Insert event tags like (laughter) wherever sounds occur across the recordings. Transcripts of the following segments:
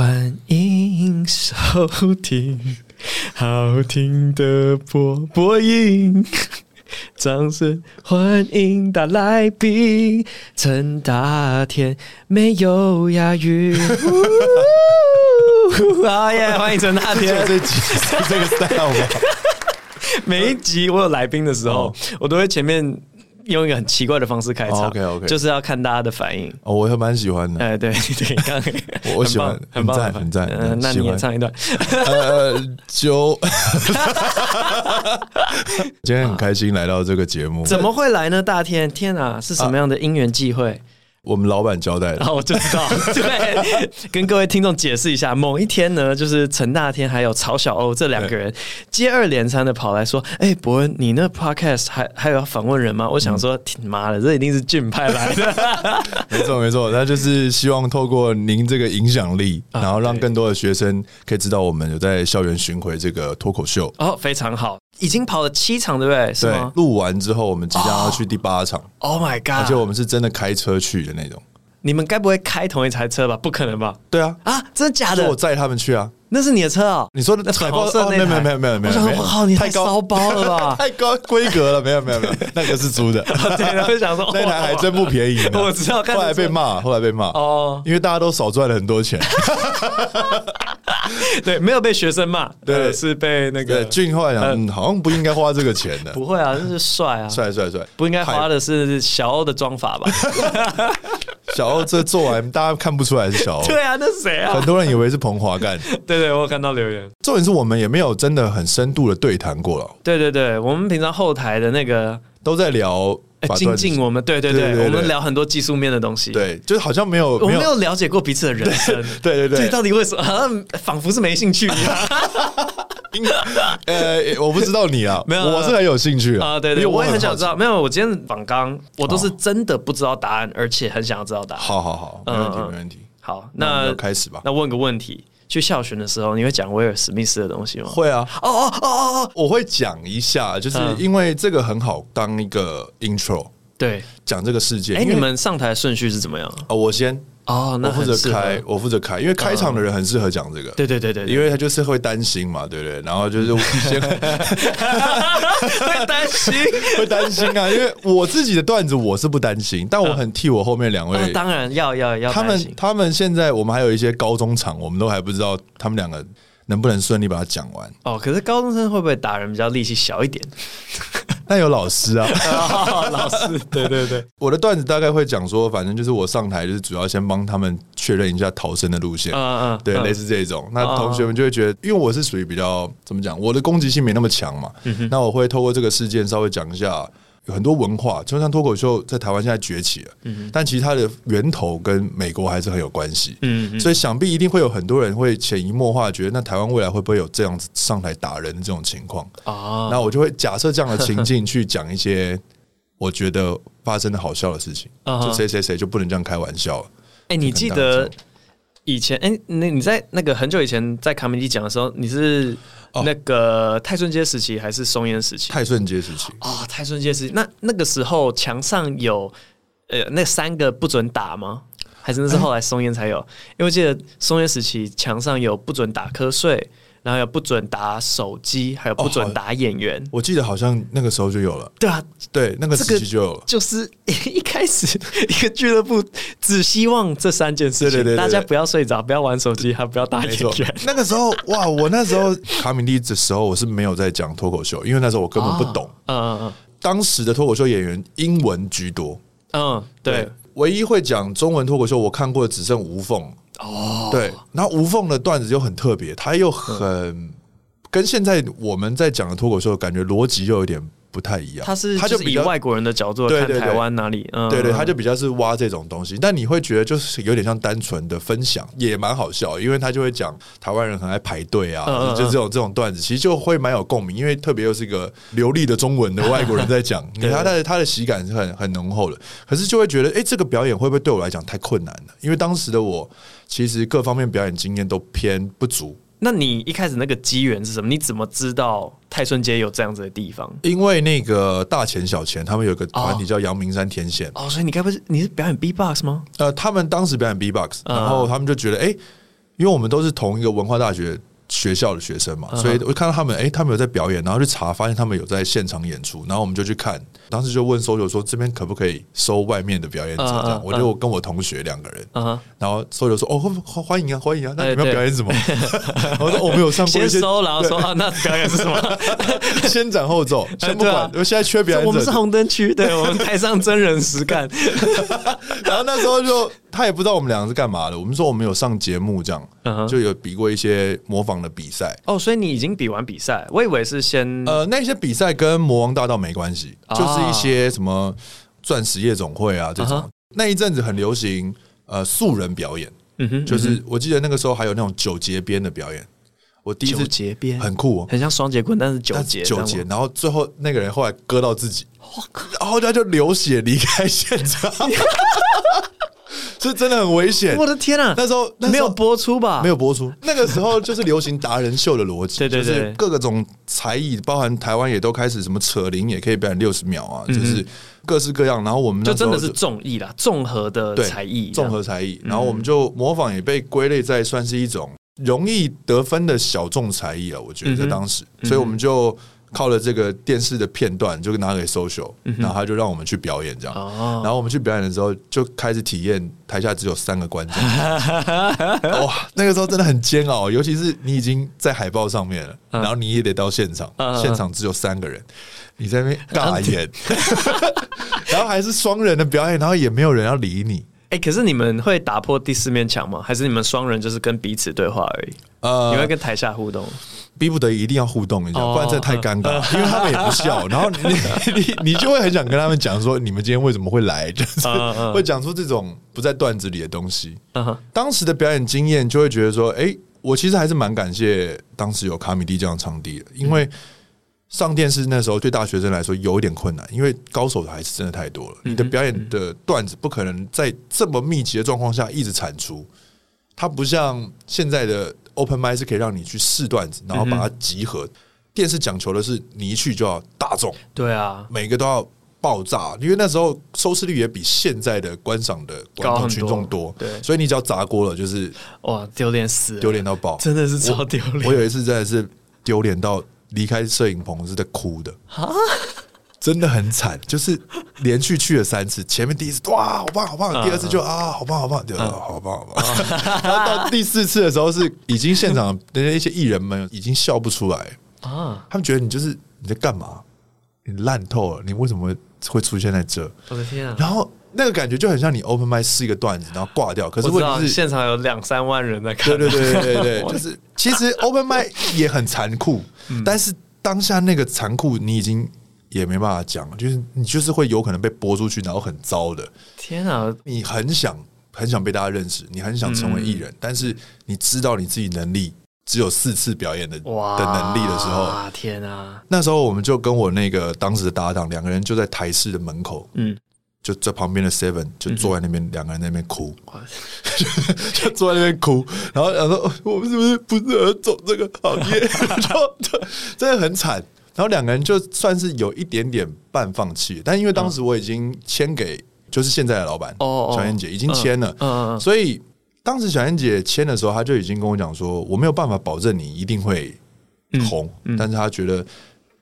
欢迎收听好听的播播音，(laughs) 掌声欢迎大来宾陈大天，没有押韵。好 (laughs) 耶，(laughs) 欢迎陈大天。这集是这个 style 吗？每一集我有来宾的时候，哦、我都会前面。用一个很奇怪的方式开场，OK OK，就是要看大家的反应。哦，我还蛮喜欢的。哎，对 (laughs) 对，刚我我喜欢，很赞很赞。嗯，那你也唱一段。呃，就 (laughs) 今天很开心来到这个节目。怎么会来呢？大天，天啊，是什么样的因缘际会？我们老板交代的，然后我就知道，(laughs) 对，跟各位听众解释一下，某一天呢，就是陈大天还有曹小欧这两个人接二连三的跑来说：“哎，伯恩，你那 podcast 还还有要访问人吗？”我想说，挺妈的，这一定是俊派来的。(laughs) 没错没错，他就是希望透过您这个影响力，然后让更多的学生可以知道我们有在校园巡回这个脱口秀。哦，非常好。已经跑了七场，对不对？是吗？录完之后，我们即将要去第八场。Oh my god！而且我们是真的开车去的那种。你们该不会开同一台车吧？不可能吧？对啊！啊，真的假的？我载他们去啊。那是你的车啊？你说的那彩虹色那台？没有没有没有没有没有。我靠，你太高包了吧？(laughs) 太高规格了，没有没有没有，那个是租的。(laughs) 对，我想说那台还真不便宜。(laughs) 我知道，后来被骂，后来被骂哦，因为大家都少赚了很多钱。对，没有被学生骂，对，是被那个俊后来讲，嗯，好像不应该花这个钱的。不会啊，那是帅啊，帅帅帅，不应该花的是小欧的妆法吧？(laughs) 小欧这做完，大家看不出来是小欧。对啊，那是谁啊？很多人以为是彭华干。对对，我有看到留言。重点是我们也没有真的很深度的对谈过了。对对对，我们平常后台的那个都在聊精进，我们对对对，我们聊很多技术面的东西。对，就是好像没有，我们没有了解过彼此的人生。(laughs) 对对对，到底为什么？好像仿佛是没兴趣一样。(laughs) (laughs) 呃，我不知道你啊，(laughs) 没有，我是很有兴趣啊。对对，我也很想知道。没有，我今天访刚，我都是真的不知道答案，而且很想要知道答案。好好好，没问题没问题。好，那开始吧。那问个问题。去校巡的时候，你会讲威尔史密斯的东西吗？会啊，哦哦哦哦哦，我会讲一下，就是因为这个很好当一个 intro，对，讲这个世界。哎，你们上台顺序是怎么样？哦，我先。哦，那我负责开，我负责开，因为开场的人很适合讲这个。对对对对，因为他就是会担心嘛，对不对？然后就是先 (laughs) (laughs) 会担心，(laughs) 会担心啊，因为我自己的段子我是不担心，但我很替我后面两位，当然要要要。他们他们现在我们还有一些高中场，我们都还不知道他们两个能不能顺利把它讲完。哦，可是高中生会不会打人比较力气小一点？但有老师啊，(laughs) 老师，对对对，我的段子大概会讲说，反正就是我上台就是主要先帮他们确认一下逃生的路线，嗯嗯，对，类似这种。那同学们就会觉得，因为我是属于比较怎么讲，我的攻击性没那么强嘛，那我会透过这个事件稍微讲一下。有很多文化，就像脱口秀在台湾现在崛起了，嗯、但其实它的源头跟美国还是很有关系，嗯，所以想必一定会有很多人会潜移默化觉得，那台湾未来会不会有这样子上台打人的这种情况。啊？那我就会假设这样的情境去讲一些 (laughs) 我觉得发生的好笑的事情，就谁谁谁就不能这样开玩笑了。哎、欸，你记得以前哎，那、欸、你在那个很久以前在卡米蒂讲的时候，你是？那个泰顺街时期还是松烟时期？泰顺街时期啊，泰顺街时期。那那个时候墙上有呃那三个不准打吗？还是那是后来松烟才有？因为我记得松烟时期墙上有不准打瞌睡。然后也不准打手机，还有不准打演员。我记得好像那个时候就有了。对啊，对，那个时期就有了。就是一开始一个俱乐部只希望这三件事情，大家不要睡着，不要玩手机，还不要打演员。那个时候哇，我那时候卡米利的时候，我是没有在讲脱口秀，因为那时候我根本不懂。嗯嗯嗯。当时的脱口秀演员英文居多。嗯，对。唯一会讲中文脱口秀，我看过的只剩吴凤。哦，对，然后吴凤的段子就很特别，它又很跟现在我们在讲的脱口秀感觉逻辑又有点不太一样。他是他就以外国人的角度看台湾哪里，对对，他就比较是挖这种东西。但你会觉得就是有点像单纯的分享，也蛮好笑，因为他就会讲台湾人很爱排队啊，就这种这种段子，其实就会蛮有共鸣，因为特别又是一个流利的中文的外国人在讲，你他的他的喜感是很很浓厚的。可是就会觉得，哎，这个表演会不会对我来讲太困难了？因为当时的我。其实各方面表演经验都偏不足。那你一开始那个机缘是什么？你怎么知道泰顺街有这样子的地方？因为那个大钱小钱他们有个团体叫阳明山天线哦，所以你该不是你是表演 B-box 吗？呃，他们当时表演 B-box，然后他们就觉得哎。因为我们都是同一个文化大学。学校的学生嘛，所以我看到他们，哎、欸，他们有在表演，然后去查，发现他们有在现场演出，然后我们就去看。当时就问搜救说：“这边可不可以收外面的表演者？”这样，我就跟我同学两个人，然后搜救说：“哦，欢迎啊，欢迎啊！那你们要表演什么？” (laughs) 我说：“我们有上过一些。”先搜，然后说：“啊，那表演是什么？” (laughs) 先斩后奏，先不管。我现在缺表演者，我们是红灯区，对，我们台上真人实干。(laughs) 然后那时候就。他也不知道我们两个是干嘛的。我们说我们有上节目，这样就有比过一些模仿的比赛。哦，所以你已经比完比赛？我以为是先呃，那些比赛跟魔王大道没关系，就是一些什么钻石夜总会啊这种。那一阵子很流行呃素人表演，嗯哼，就是我记得那个时候还有那种九节鞭的表演。我第一次节鞭很酷，很像双节棍，但是九节九节，然后最后那个人后来割到自己，然后他就流血离开现场。(laughs) 是真的很危险！我的天啊，那时候没有播出吧？没有播出。那个时候就是流行达人秀的逻辑，(laughs) 对对对，就是各个种才艺，包含台湾也都开始什么扯铃也可以表演六十秒啊，就是各式各样。然后我们就真的是综艺啦，综合的才艺，综合才艺。然后我们就模仿也被归类在算是一种容易得分的小众才艺了。我觉得在当时，所以我们就。靠了这个电视的片段，就拿给 social，然后他就让我们去表演这样。然后我们去表演的时候，就开始体验台下只有三个观众。(laughs) 哇，那个时候真的很煎熬，尤其是你已经在海报上面了，然后你也得到现场，现场只有三个人，你在那边尬演，(laughs) 然后还是双人的表演，然后也没有人要理你。哎，可是你们会打破第四面墙吗？还是你们双人就是跟彼此对话而已？呃，你会跟台下互动？逼不得已一定要互动一下，不然这太尴尬。因为他们也不笑，(laughs) 然后你你你就会很想跟他们讲说，你们今天为什么会来？(laughs) 就是会讲出这种不在段子里的东西。当时的表演经验就会觉得说，哎，我其实还是蛮感谢当时有卡米蒂这样的场地的，因为上电视那时候对大学生来说有一点困难，因为高手的还是真的太多了。你的表演的段子不可能在这么密集的状况下一直产出，它不像现在的。Open mic 是可以让你去试段子，然后把它集合。嗯、电视讲求的是你一去就要大众，对啊，每个都要爆炸，因为那时候收视率也比现在的观赏的观众群众多，对，所以你只要砸锅了，就是哇，丢脸死，丢脸到爆，真的是超丢脸。我有一次真的是丢脸到离开摄影棚是在哭的。啊。真的很惨，就是连续去了三次，前面第一次哇好棒好棒，第二次就啊好棒好棒，第二次好棒好棒，然后到第四次的时候是已经现场人家一些艺人们已经笑不出来 (laughs) 啊，他们觉得你就是你在干嘛，你烂透了，你为什么会出现在这？我的天啊！然后那个感觉就很像你 open mic 试一个段子，然后挂掉。可是问题是现场有两三万人在看，对对对对对，就是其实 open mic 也很残酷，但是当下那个残酷你已经。也没办法讲，就是你就是会有可能被播出去，然后很糟的。天啊！你很想很想被大家认识，你很想成为艺人，嗯、但是你知道你自己能力只有四次表演的哇的能力的时候，天啊！那时候我们就跟我那个当时的搭档两个人就在台式的门口，嗯，就在旁边的 Seven 就坐在那边，两、嗯、个人在那边哭，(laughs) 就坐在那边哭，然后然后说我们是不是不适合走这个行业？(laughs) 就就真的很惨。然后两个人就算是有一点点半放弃，但因为当时我已经签给就是现在的老板小燕姐已经签了，所以当时小燕姐签的时候，她就已经跟我讲说，我没有办法保证你一定会红，但是她觉得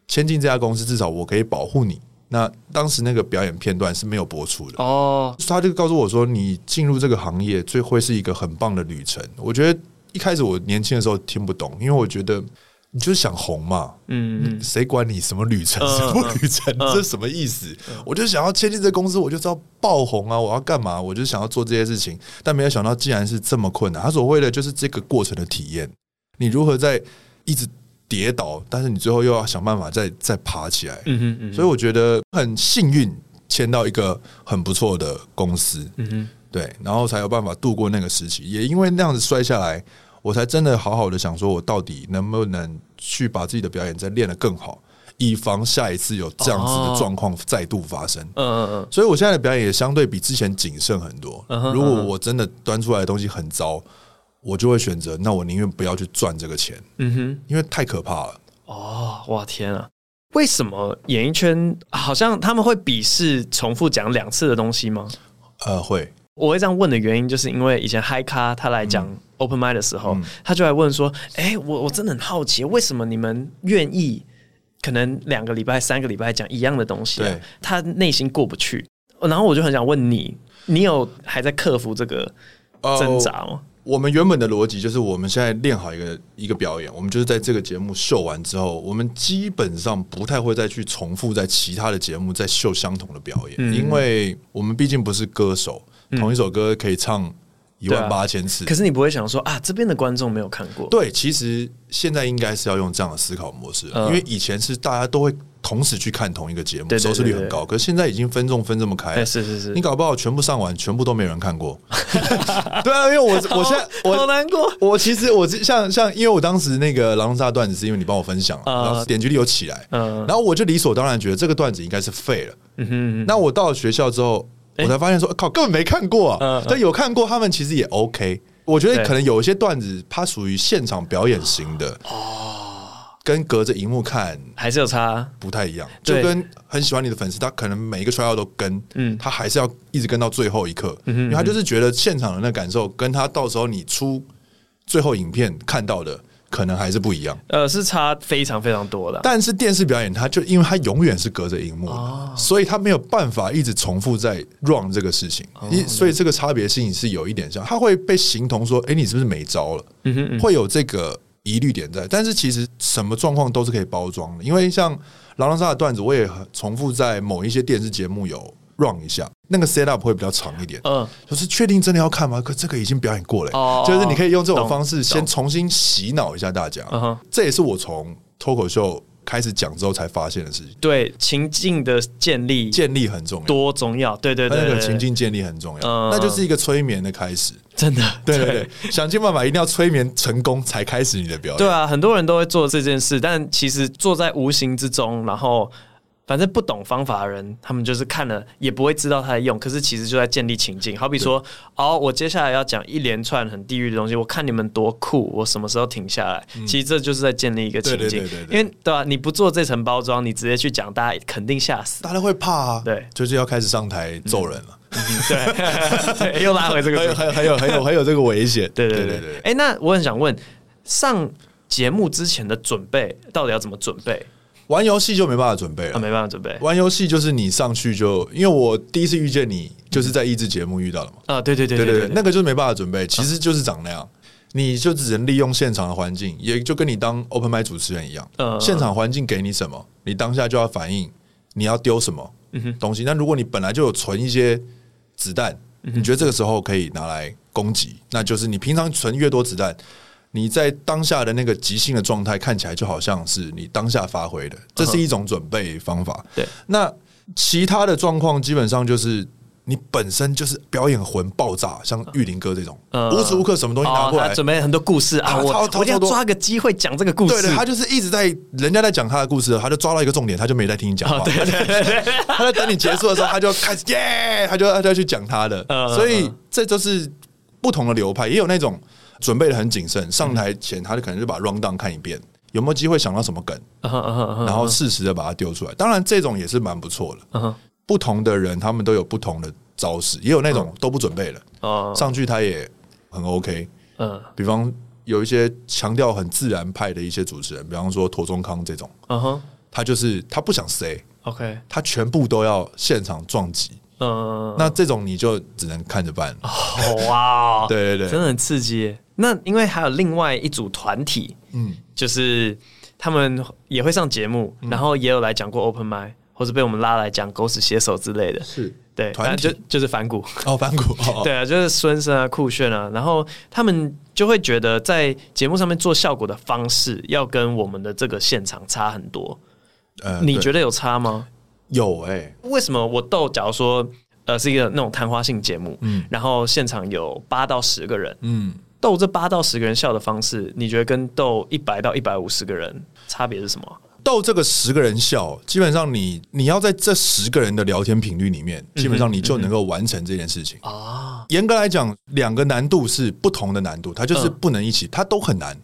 签进这家公司至少我可以保护你。那当时那个表演片段是没有播出的哦，他就告诉我说，你进入这个行业最会是一个很棒的旅程。我觉得一开始我年轻的时候听不懂，因为我觉得。你就是想红嘛？嗯，谁管你什么旅程，什么旅程？这是什么意思？我就想要签进这公司，我就知道爆红啊！我要干嘛？我就想要做这些事情，但没有想到，竟然是这么困难。他所谓的就是这个过程的体验，你如何在一直跌倒，但是你最后又要想办法再再爬起来。嗯哼，所以我觉得很幸运，签到一个很不错的公司。嗯哼，对，然后才有办法度过那个时期。也因为那样子摔下来。我才真的好好的想说，我到底能不能去把自己的表演再练得更好，以防下一次有这样子的状况再度发生。嗯嗯嗯。所以我现在的表演也相对比之前谨慎很多。如果我真的端出来的东西很糟，我就会选择，那我宁愿不要去赚这个钱。嗯哼，因为太可怕了。哦，哇天啊！为什么演艺圈好像他们会鄙视重复讲两次的东西吗？呃，会。我会这样问的原因，就是因为以前嗨咖他来讲 open mind 的时候，嗯、他就来问说：“哎、欸，我我真的很好奇，为什么你们愿意可能两个礼拜、三个礼拜讲一样的东西、啊？”他内心过不去。然后我就很想问你，你有还在克服这个挣扎吗？呃我们原本的逻辑就是，我们现在练好一个一个表演，我们就是在这个节目秀完之后，我们基本上不太会再去重复在其他的节目再秀相同的表演，嗯、因为我们毕竟不是歌手，嗯、同一首歌可以唱一万八千次。可是你不会想说啊，这边的观众没有看过？对，其实现在应该是要用这样的思考模式，嗯、因为以前是大家都会。同时去看同一个节目，收视率很高。可是现在已经分众分这么开，是是是，你搞不好全部上完，全部都没人看过。(laughs) 对啊，因为我我现在我好难过。我其实我像像，因为我当时那个狼人杀段子是因为你帮我分享，然后点击率有起来，然后我就理所当然觉得这个段子应该是废了。那我到了学校之后，我才发现说，靠，根本没看过啊。但有看过，他们其实也 OK。我觉得可能有一些段子，它属于现场表演型的哦。跟隔着荧幕看还是有差，不太一样。就跟很喜欢你的粉丝，他可能每一个 trial 都跟，嗯，他还是要一直跟到最后一刻，因为他就是觉得现场的那感受，跟他到时候你出最后影片看到的，可能还是不一样。呃，是差非常非常多的。但是电视表演，它就因为它永远是隔着荧幕，所以它没有办法一直重复在 run 这个事情，所以这个差别性是有一点像，它会被形同说，哎，你是不是没招了？嗯哼，会有这个。疑虑点在，但是其实什么状况都是可以包装的，因为像狼人杀的段子，我也重复在某一些电视节目有 run 一下，那个 set up 会比较长一点。嗯，就是确定真的要看吗？可这个已经表演过了，哦、就是你可以用这种方式先重新洗脑一下大家。嗯哼，这也是我从脱口秀开始讲之后才发现的事情，对情境的建立，建立很重要，多重要，对对对，那个情境建立很重要，嗯、那就是一个催眠的开始，真的，对对对，想尽办法一定要催眠成功才开始你的表演，对啊，很多人都会做这件事，但其实做在无形之中，然后。反正不懂方法的人，他们就是看了也不会知道他在用，可是其实就在建立情境。好比说，哦，我接下来要讲一连串很地狱的东西，我看你们多酷，我什么时候停下来？嗯、其实这就是在建立一个情境，因为对吧、啊？你不做这层包装，你直接去讲，大家肯定吓死，大家会怕啊。对，就是要开始上台揍人了。嗯、对，对，(laughs) 又拉回这个，还有还有还有还有这个危险。(laughs) 对对对对。哎、欸，那我很想问，上节目之前的准备到底要怎么准备？玩游戏就没办法准备了，没办法准备。玩游戏就是你上去就，因为我第一次遇见你就是在益智节目遇到的嘛。啊，对对对对对，那个就是没办法准备，其实就是长那样，你就只能利用现场的环境，也就跟你当 open mic 主持人一样。嗯，现场环境给你什么，你当下就要反应，你要丢什么东西。那如果你本来就有存一些子弹，你觉得这个时候可以拿来攻击，那就是你平常存越多子弹。你在当下的那个即兴的状态，看起来就好像是你当下发挥的，这是一种准备方法。对，那其他的状况基本上就是你本身就是表演魂爆炸，像玉林哥这种，无时无刻什么东西拿过来，准备很多故事啊，我我要抓个机会讲这个故事。对，他就是一直在人家在讲他的故事，他就抓到一个重点，他就没在听你讲话。对对对，他在等你结束的时候，他就开始耶，他就他就要去讲他的。所以这就是不同的流派，也有那种。准备的很谨慎，上台前他就可能就把 rundown 看一遍，有没有机会想到什么梗，然后适时的把它丢出来。当然，这种也是蛮不错的。不同的人他们都有不同的招式，也有那种都不准备的，上去他也很 OK。嗯，比方有一些强调很自然派的一些主持人，比方说陀中康这种，他就是他不想 say，OK，他全部都要现场撞击。嗯，那这种你就只能看着办。哇，(laughs) 对对对，真的很刺激。那因为还有另外一组团体，嗯，就是他们也会上节目，然后也有来讲过 open mic，或者被我们拉来讲狗屎写手之类的。是。对，反正就就是反骨。哦，反骨，对啊，就是孙生啊，酷炫啊，然后他们就会觉得在节目上面做效果的方式要跟我们的这个现场差很多。呃，你觉得有差吗？有哎、欸，为什么我逗？假如说呃是一个那种谈话性节目，嗯，然后现场有八到十个人，嗯，逗这八到十个人笑的方式，你觉得跟逗一百到一百五十个人差别是什么？逗这个十个人笑，基本上你你要在这十个人的聊天频率里面，基本上你就能够完成这件事情啊。严格来讲，两个难度是不同的难度，它就是不能一起，它都很难。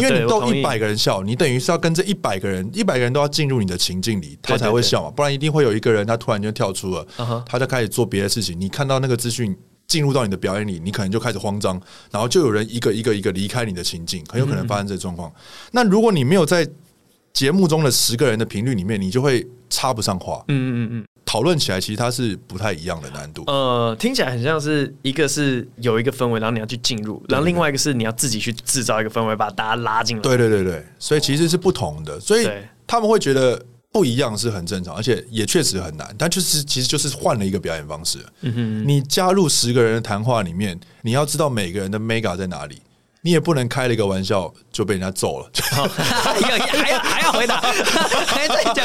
因为你逗一百个人笑，你等于是要跟这一百个人，一百个人都要进入你的情境里，他才会笑嘛。不然一定会有一个人他突然就跳出了，他就开始做别的事情。你看到那个资讯进入到你的表演里，你可能就开始慌张，然后就有人一个一个一个离开你的情境，很有可能发生这个状况。嗯、那如果你没有在节目中的十个人的频率里面，你就会插不上话。嗯嗯嗯，讨论起来其实它是不太一样的难度。呃，听起来很像是一个是有一个氛围，然后你要去进入，然后另外一个是你要自己去制造一个氛围，把大家拉进来。对对对对，所以其实是不同的，所以他们会觉得。不一样是很正常，而且也确实很难，但就是其实就是换了一个表演方式。嗯哼，你加入十个人的谈话里面，你要知道每个人的 mega 在哪里。你也不能开了一个玩笑就被人家揍了，还要还要还要回答，还在讲，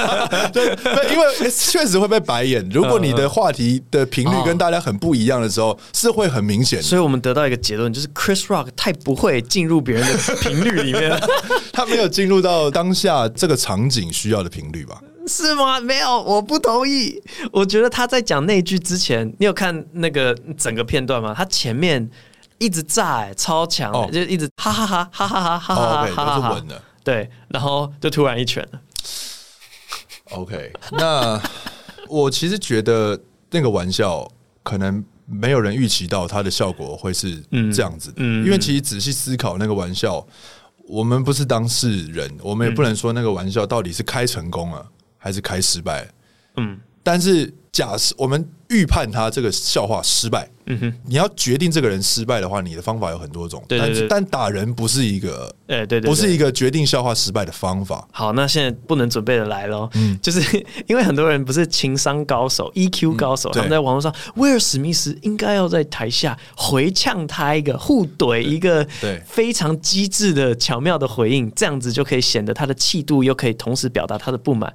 (laughs) 对，因为确实会被白眼。如果你的话题的频率跟大家很不一样的时候，是会很明显。所以我们得到一个结论，就是 Chris Rock 太不会进入别人的频率里面，(laughs) 他没有进入到当下这个场景需要的频率吧？是吗？没有，我不同意。我觉得他在讲那句之前，你有看那个整个片段吗？他前面。一直炸超强、欸，oh. 就一直哈哈哈哈哈哈哈哈哈哈，对，然后就突然一拳了。OK，那我其实觉得那个玩笑可能没有人预期到它的效果会是这样子的，嗯嗯、因为其实仔细思考那个玩笑，我们不是当事人，我们也不能说那个玩笑到底是开成功了还是开失败。嗯，但是假设我们预判他这个笑话失败。嗯哼，你要决定这个人失败的话，你的方法有很多种。对对对，但但打人不是一个，哎对对，不是一个决定笑话失败的方法。好，那现在不能准备的来了，嗯，就是因为很多人不是情商高手、EQ 高手，他们在网络上，威尔史密斯应该要在台下回呛他一个互怼一个，对，非常机智的巧妙的回应，这样子就可以显得他的气度，又可以同时表达他的不满。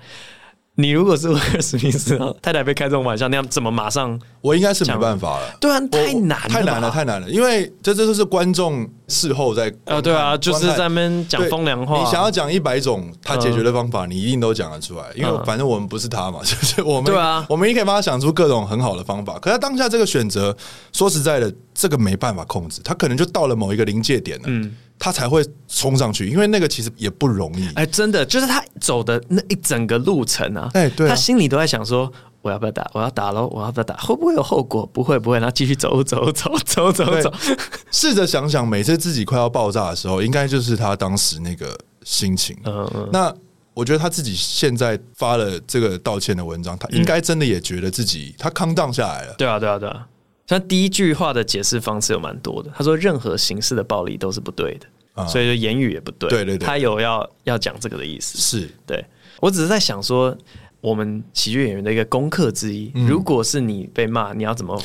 你如果是威尔史密斯，太太被开这种玩笑，那样怎么马上？我应该是没办法了。对啊，太难了，太难了，太难了。因为这这都是观众事后在啊，对啊，就是在那边讲风凉话。你想要讲一百种他解决的方法，你一定都讲得出来。因为反正我们不是他嘛，(laughs) 就是我们。对啊，我们也可以帮他想出各种很好的方法。可是当下这个选择，说实在的，这个没办法控制。他可能就到了某一个临界点了。嗯。他才会冲上去，因为那个其实也不容易。哎，真的，就是他走的那一整个路程啊，哎，对啊，他心里都在想说：我要不要打？我要打喽！我要不要打？会不会有后果？不会，不会。然后继续走，走，走，走，走，走。试着想想，每次自己快要爆炸的时候，应该就是他当时那个心情。嗯嗯。那我觉得他自己现在发了这个道歉的文章，他应该真的也觉得自己他 calm down 下来了。对啊，对啊，对啊。他第一句话的解释方式有蛮多的。他说：“任何形式的暴力都是不对的，嗯、所以说言语也不对。”对对对，他有要要讲这个的意思。是对，我只是在想说，我们喜剧演员的一个功课之一，嗯、如果是你被骂，你要怎么？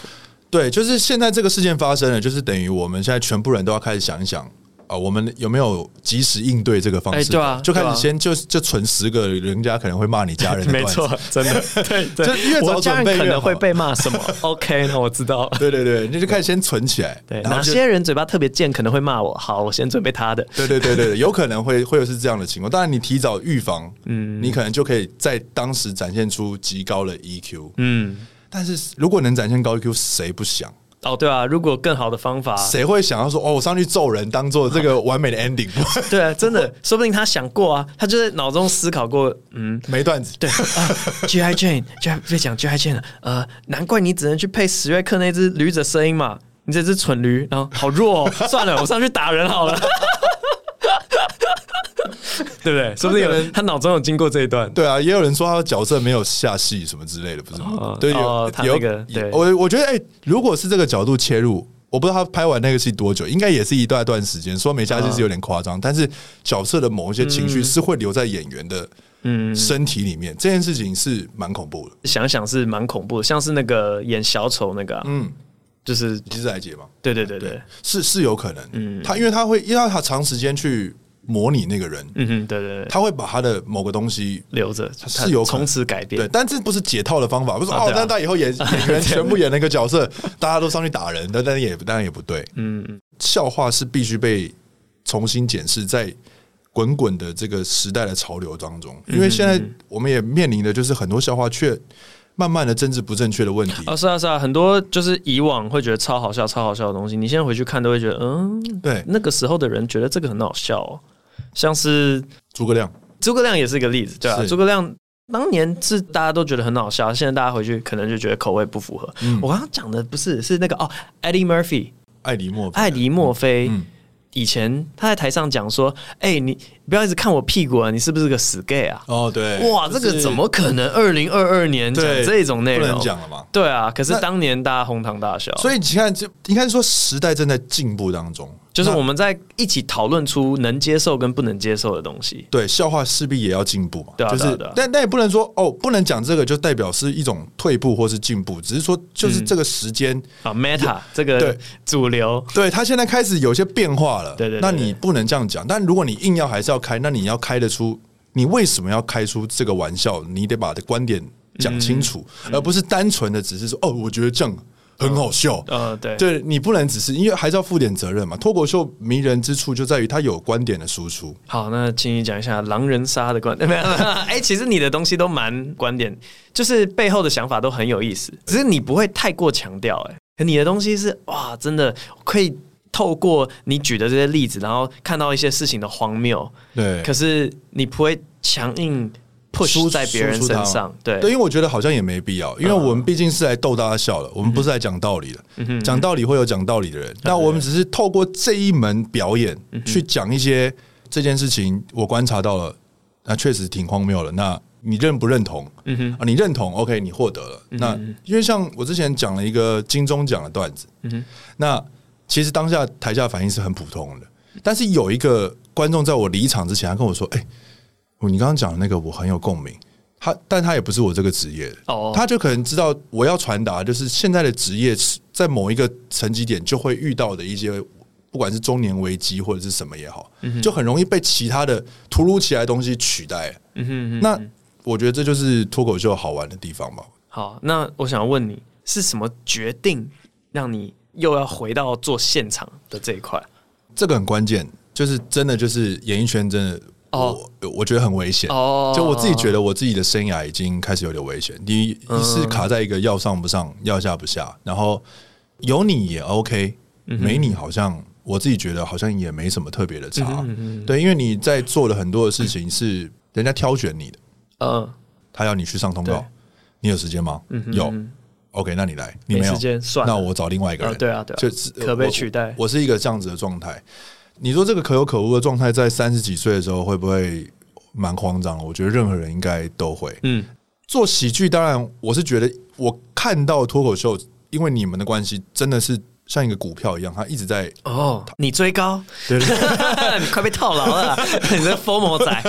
对，就是现在这个事件发生了，就是等于我们现在全部人都要开始想一想。啊，我们有没有及时应对这个方式？对啊，就开始先就就存十个人家可能会骂你家人的。(laughs) 没错，真的，(laughs) 对，就越早准备可能会被骂什么？OK，那我知道。(laughs) 对对对，你就开始先存起来。对，哪些人嘴巴特别贱，可能会骂我？好，我先准备他的。对对对对，有可能会会有是这样的情况。当然，你提早预防，嗯，你可能就可以在当时展现出极高的 EQ。嗯，但是如果能展现高 EQ，谁不想？哦，对啊，如果更好的方法，谁会想要说哦，我上去揍人，当做这个完美的 ending？(laughs) 对啊，真的，说不定他想过啊，他就在脑中思考过，嗯，没段子。对啊，G.I. Jane，G.I. 别讲 G.I. Jane 了，呃，难怪你只能去配史瑞克那只驴的声音嘛，你这只蠢驴，然后好弱哦，算了，我上去打人好了。(laughs) 对不对？说不定有人他脑中有经过这一段。对啊，也有人说他的角色没有下戏什么之类的，不是吗？哦、对，有有、那个。对我我觉得，哎、欸，如果是这个角度切入，我不知道他拍完那个戏多久，应该也是一段一段时间。说没下戏是有点夸张，哦、但是角色的某一些情绪是会留在演员的嗯身体里面。嗯、这件事情是蛮恐怖的。想想是蛮恐怖的，像是那个演小丑那个、啊，嗯，就是其实来杰嘛。对对对对，对是是有可能。嗯，他因为他会因为他长时间去。模拟那个人，嗯哼，对对对，他会把他的某个东西留着，是有从此改变，对，但这不是解套的方法，不是哦，那他以后演演员全部演那个角色，(laughs) 大家都上去打人，但但也当然也不对，嗯，笑话是必须被重新检视在滚滚的这个时代的潮流当中，因为现在我们也面临的就是很多笑话却慢慢的政治不正确的问题。啊，是啊是啊，很多就是以往会觉得超好笑、超好笑的东西，你现在回去看都会觉得，嗯，对，那个时候的人觉得这个很好笑。像是诸葛亮，诸葛亮也是一个例子，对啊，诸葛亮当年是大家都觉得很好笑，现在大家回去可能就觉得口味不符合。嗯、我刚刚讲的不是是那个哦，Eddie Murphy，艾迪墨，艾迪墨菲。嗯。以前他在台上讲说：“哎、欸，你不要一直看我屁股啊，你是不是个死 gay 啊？”哦，对，哇，这个怎么可能？二零二二年讲这种内容，不能讲了嘛？对啊，可是当年大家哄堂大笑，所以你看，就应该说时代正在进步当中。就是我们在一起讨论出能接受跟不能接受的东西。对，笑话势必也要进步嘛。对啊，就是，但但也不能说哦，不能讲这个就代表是一种退步或是进步，只是说就是这个时间啊，Meta 这个主流，对，它现在开始有些变化了。对对，那你不能这样讲。但如果你硬要还是要开，那你要开得出你为什么要开出这个玩笑？你得把的观点讲清楚，而不是单纯的只是说哦，我觉得这样。很好笑，呃，对，对你不能只是因为还是要负点责任嘛。脱口秀迷人之处就在于它有观点的输出。好，那请你讲一下狼人杀的观点。没有，哎，其实你的东西都蛮观点，就是背后的想法都很有意思，只是你不会太过强调。哎，你的东西是哇，真的可以透过你举的这些例子，然后看到一些事情的荒谬。对，可是你不会强硬。push 在别人身上，对对，因为我觉得好像也没必要，因为我们毕竟是来逗大家笑的，我们不是来讲道理的。讲道理会有讲道理的人，那我们只是透过这一门表演去讲一些这件事情，我观察到了，那确实挺荒谬的。那你认不认同？嗯哼啊，你认同，OK，你获得了。那因为像我之前讲了一个金钟奖的段子，嗯哼那其实当下台下反应是很普通的，但是有一个观众在我离场之前，他跟我说：“哎。”你刚刚讲的那个我很有共鸣，他但他也不是我这个职业的，他就可能知道我要传达就是现在的职业在某一个层级点就会遇到的一些，不管是中年危机或者是什么也好，就很容易被其他的突如其来的东西取代。那我觉得这就是脱口秀好玩的地方吧。好，那我想问你是什么决定让你又要回到做现场的这一块？这个很关键，就是真的就是演艺圈真的。我我觉得很危险，就我自己觉得我自己的生涯已经开始有点危险。你你是卡在一个要上不上，要下不下，然后有你也 OK，没你好像我自己觉得好像也没什么特别的差。对，因为你在做的很多的事情是人家挑选你的，嗯，他要你去上通告，你有时间吗？有，OK，那你来，你没有时间，算，那我找另外一个人。对啊，对啊，就是可被取代。我是一个这样子的状态。你说这个可有可无的状态，在三十几岁的时候会不会蛮慌张？我觉得任何人应该都会。嗯，做喜剧当然，我是觉得我看到脱口秀，因为你们的关系，真的是像一个股票一样，它一直在哦。你追高，对对。对 (laughs) 你快被套牢了，(laughs) 你这 FOMO 仔，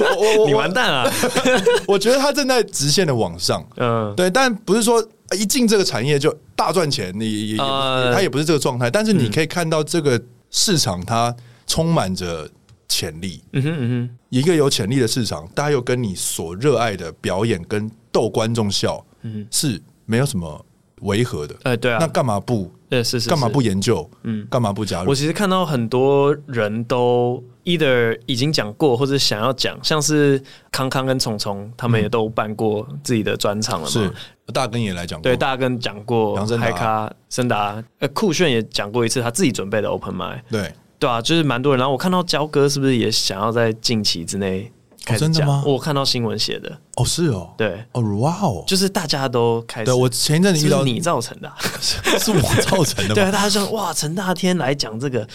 我我你完蛋了。(laughs) 我觉得它正在直线的往上，嗯，对，但不是说。一进这个产业就大赚钱，你也他也不是这个状态，但是你可以看到这个市场它充满着潜力。嗯哼嗯哼，一个有潜力的市场，大家又跟你所热爱的表演跟逗观众笑，嗯，是没有什么违和的。哎，对啊，那干嘛不？对，是是，干嘛不研究？嗯，干嘛不加入？我其实看到很多人都。either 已经讲过或者想要讲，像是康康跟虫虫，他们也都办过自己的专场了嘛。是大根也来讲过，对，大根讲过，海咖、森达，呃，酷炫也讲过一次他自己准备的 open mic。对，对啊，就是蛮多人。然后我看到焦哥是不是也想要在近期之内开始讲？我看到新闻写的。哦，是哦，对，哦，哇哦，就是大家都开始。对，我前一阵子遇到你造成的，(laughs) 是我造成的。(laughs) 对，大家说哇，陈大天来讲这个。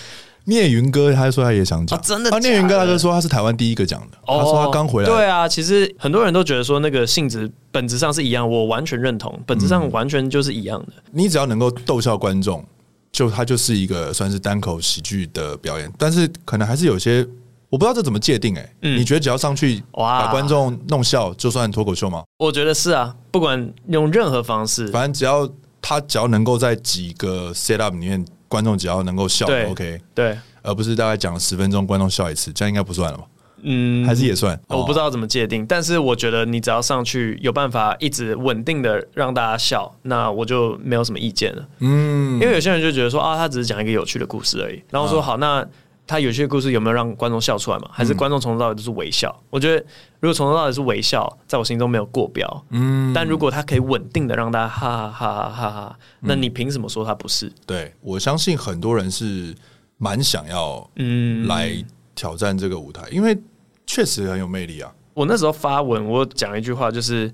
聂云哥，他说他也想讲，真的。啊，聂云哥大哥说他是台湾第一个讲的，他说他刚回来。对啊，其实很多人都觉得说那个性质本质上是一样，我完全认同，本质上完全就是一样的。你只要能够逗笑观众，就他就是一个算是单口喜剧的表演。但是可能还是有些我不知道这怎么界定哎。你觉得只要上去把观众弄笑，就算脱口秀吗？我觉得是啊，不管用任何方式，反正只要他只要能够在几个 set up 里面。观众只要能够笑，OK，对，而不是大概讲了十分钟，观众笑一次，这样应该不算了吧？嗯，还是也算。我不知道怎么界定，但是我觉得你只要上去有办法一直稳定的让大家笑，那我就没有什么意见了。嗯，因为有些人就觉得说啊，他只是讲一个有趣的故事而已，然后说好那。他有些故事有没有让观众笑出来嘛？还是观众从头到尾都是微笑？嗯、我觉得如果从头到尾是微笑，在我心中没有过标。嗯，但如果他可以稳定的让大家哈哈哈哈哈哈，那你凭什么说他不是？对，我相信很多人是蛮想要嗯来挑战这个舞台，因为确实很有魅力啊。我那时候发文，我讲一句话，就是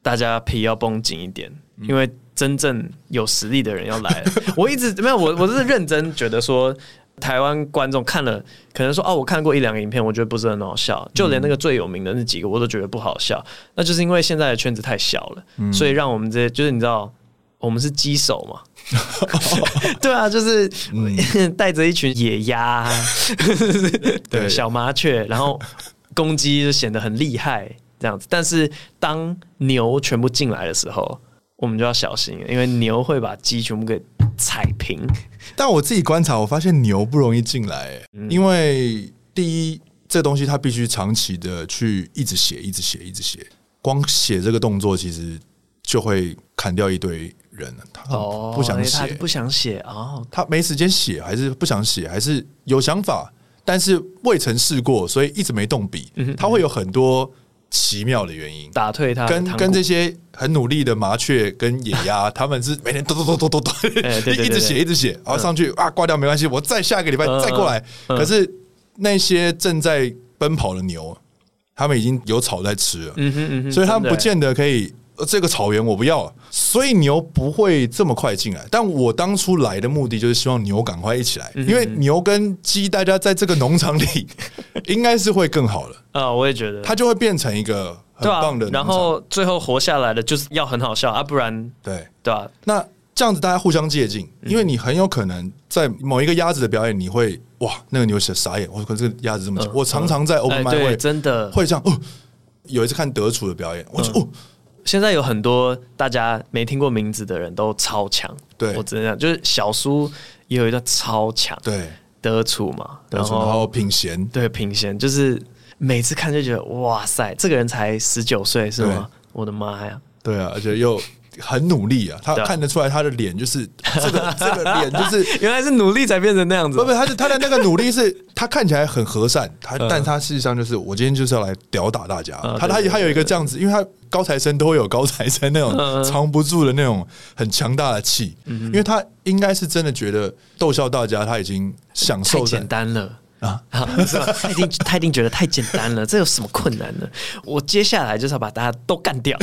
大家皮要绷紧一点，因为真正有实力的人要来了。我一直没有，我 (laughs) 我是认真觉得说。台湾观众看了，可能说哦，我看过一两个影片，我觉得不是很好笑。就连那个最有名的那几个，我都觉得不好笑。那就是因为现在的圈子太小了，嗯、所以让我们这些就是你知道，我们是鸡手嘛？(laughs) 对啊，就是 (laughs) 带着一群野鸭，对 (laughs) 小麻雀，然后公鸡就显得很厉害这样子。但是当牛全部进来的时候，我们就要小心，因为牛会把鸡全部给踩平。但我自己观察，我发现牛不容易进来，因为第一，这东西它必须长期的去一直写、一直写、一直写，光写这个动作其实就会砍掉一堆人。他不想写，不想写哦，他没时间写，还是不想写，还是有想法，但是未曾试过，所以一直没动笔。他会有很多。奇妙的原因，打退他跟跟这些很努力的麻雀跟野鸭，(laughs) 他们是每天咚咚咚咚咚咚，一直写一直写，然后上去啊挂掉没关系，我再下一个礼拜再过来。可是那些正在奔跑的牛，他们已经有草在吃了，所以他们不见得可以。这个草原我不要，所以牛不会这么快进来。但我当初来的目的就是希望牛赶快一起来，因为牛跟鸡，大家在这个农场里 (laughs) 应该是会更好了。啊，我也觉得，它就会变成一个很棒的。然后最后活下来的就是要很好笑啊，不然对对吧？那这样子大家互相借镜，因为你很有可能在某一个鸭子的表演，你会哇，那个牛写傻眼，我说这个鸭子这么强。我常常在 Open 真的会这样哦。有一次看德楚的表演，我就哦。现在有很多大家没听过名字的人都超强，对，我只能讲，就是小苏也有一个超强，对，德楚嘛，然后品贤，对，品贤就是每次看就觉得哇塞，这个人才十九岁是吗？我的妈呀，对啊，而且又。很努力啊，他看得出来他的脸就是这个 (laughs) 这个脸就是 (laughs) 原来是努力才变成那样子。不不，他是他的那个努力是，他看起来很和善，他但他事实上就是我今天就是要来屌打大家。他他他有一个这样子，因为他高材生都会有高材生那种藏不住的那种很强大的气，因为他应该是真的觉得逗笑大家他已经享受简单了。啊，(laughs) 是吧？他一定他一定觉得太简单了，(laughs) 这有什么困难呢？我接下来就是要把大家都干掉，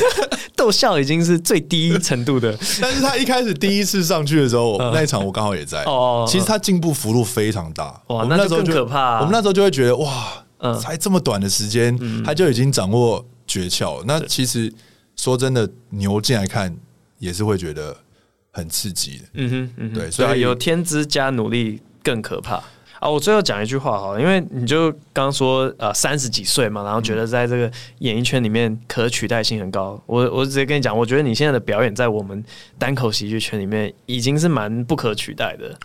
(laughs) 逗笑已经是最低程度的。但是他一开始第一次上去的时候，那一场我刚好也在。哦，其实他进步幅度非常大。哇，那时候就可怕。我们那时候就会觉得，哇，才这么短的时间，他就已经掌握诀窍。那其实说真的，牛进来看也是会觉得很刺激的。嗯哼，对，所以有天资加努力更可怕。啊，我最后讲一句话哈，因为你就刚说呃三十几岁嘛，然后觉得在这个演艺圈里面可取代性很高。我我直接跟你讲，我觉得你现在的表演在我们单口喜剧圈里面已经是蛮不可取代的。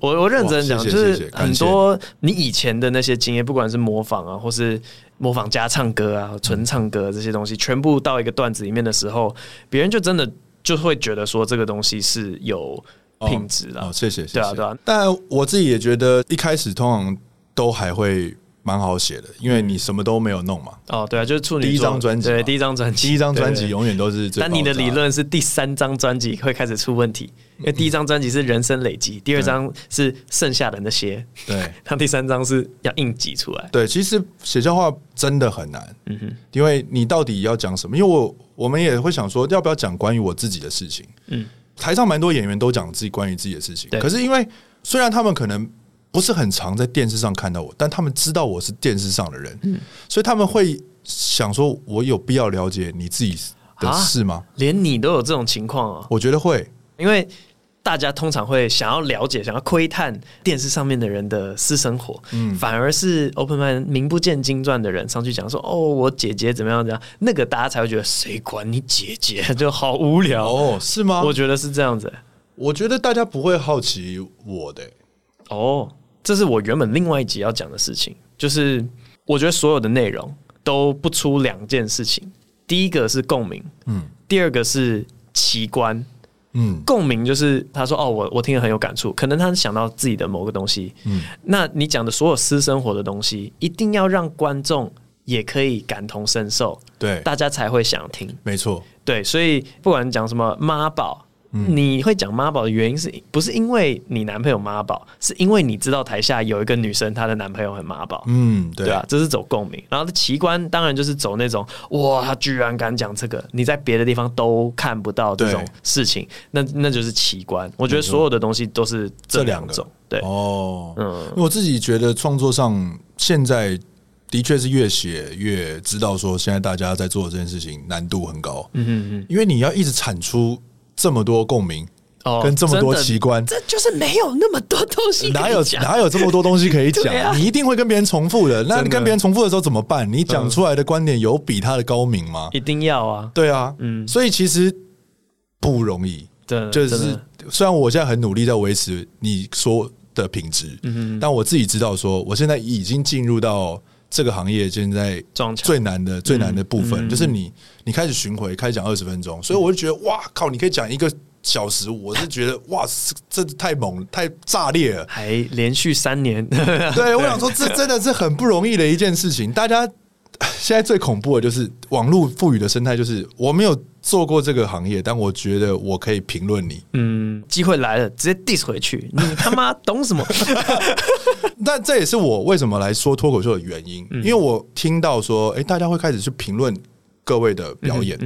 我我认真讲，就是很多你以前的那些经验，不管是模仿啊，或是模仿加唱歌啊、纯唱歌这些东西，全部到一个段子里面的时候，别人就真的就会觉得说这个东西是有。品质了，哦，谢谢，谢谢，对啊，对啊。但我自己也觉得，一开始通常都还会蛮好写的，因为你什么都没有弄嘛。哦，对啊，就是处女第一张专辑，对，第一张专辑，第一张专辑永远都是最。但你的理论是第三张专辑会开始出问题，因为第一张专辑是人生累积，第二张是剩下的那些，对，(laughs) 那第三张是要硬挤出来。对，其实写笑话真的很难，嗯哼，因为你到底要讲什么？因为我我们也会想说，要不要讲关于我自己的事情？嗯。台上蛮多演员都讲自己关于自己的事情，可是因为虽然他们可能不是很常在电视上看到我，但他们知道我是电视上的人，所以他们会想说：“我有必要了解你自己的事吗？”连你都有这种情况啊？我觉得会，因为。大家通常会想要了解、想要窥探电视上面的人的私生活，嗯，反而是 Open Man 名不见经传的人上去讲说：“哦，我姐姐怎么样？怎样？”那个大家才会觉得谁管你姐姐，就好无聊哦，是吗？我觉得是这样子。我觉得大家不会好奇我的哦，这是我原本另外一集要讲的事情，就是我觉得所有的内容都不出两件事情，第一个是共鸣，嗯，第二个是奇观。嗯，共鸣就是他说哦，我我听了很有感触，可能他想到自己的某个东西。嗯，那你讲的所有私生活的东西，一定要让观众也可以感同身受，对，大家才会想听。没错，对，所以不管讲什么妈宝，你会讲妈宝的原因是不是因为你男朋友妈宝，是因为你知道台下有一个女生她的男朋友很妈宝，嗯，对，对啊，这是走共鸣。然后奇观当然就是走那种哇，他居然敢讲这个，你在别的地方都看不到这种事情，那那就是奇观。我觉得所有的东西都是这两种，对。哦，嗯，我自己觉得创作上现在的确是越写越知道说现在大家在做的这件事情难度很高，嗯嗯嗯，因为你要一直产出。这么多共鸣，哦，跟这么多奇观，这就是没有那么多东西。哪有哪有这么多东西可以讲？啊、你一定会跟别人重复的。那你跟别人重复的时候怎么办？你讲出来的观点有比他的高明吗？一定要啊！对啊，嗯，所以其实不容易。对，就是虽然我现在很努力在维持你说的品质，嗯，但我自己知道说，我现在已经进入到。这个行业现在最难的最难的部分，就是你你开始巡回，开始讲二十分钟，所以我就觉得哇靠，你可以讲一个小时，我是觉得哇，这太猛太炸裂了，还连续三年，对，我想说 (laughs) 这真的是很不容易的一件事情。大家 (laughs) 现在最恐怖的就是网络赋予的生态，就是我没有做过这个行业，但我觉得我可以评论你，嗯，机会来了，直接 diss 回去，(laughs) 你他妈懂什么？(laughs) 但这也是我为什么来说脱口秀的原因，因为我听到说，哎，大家会开始去评论各位的表演，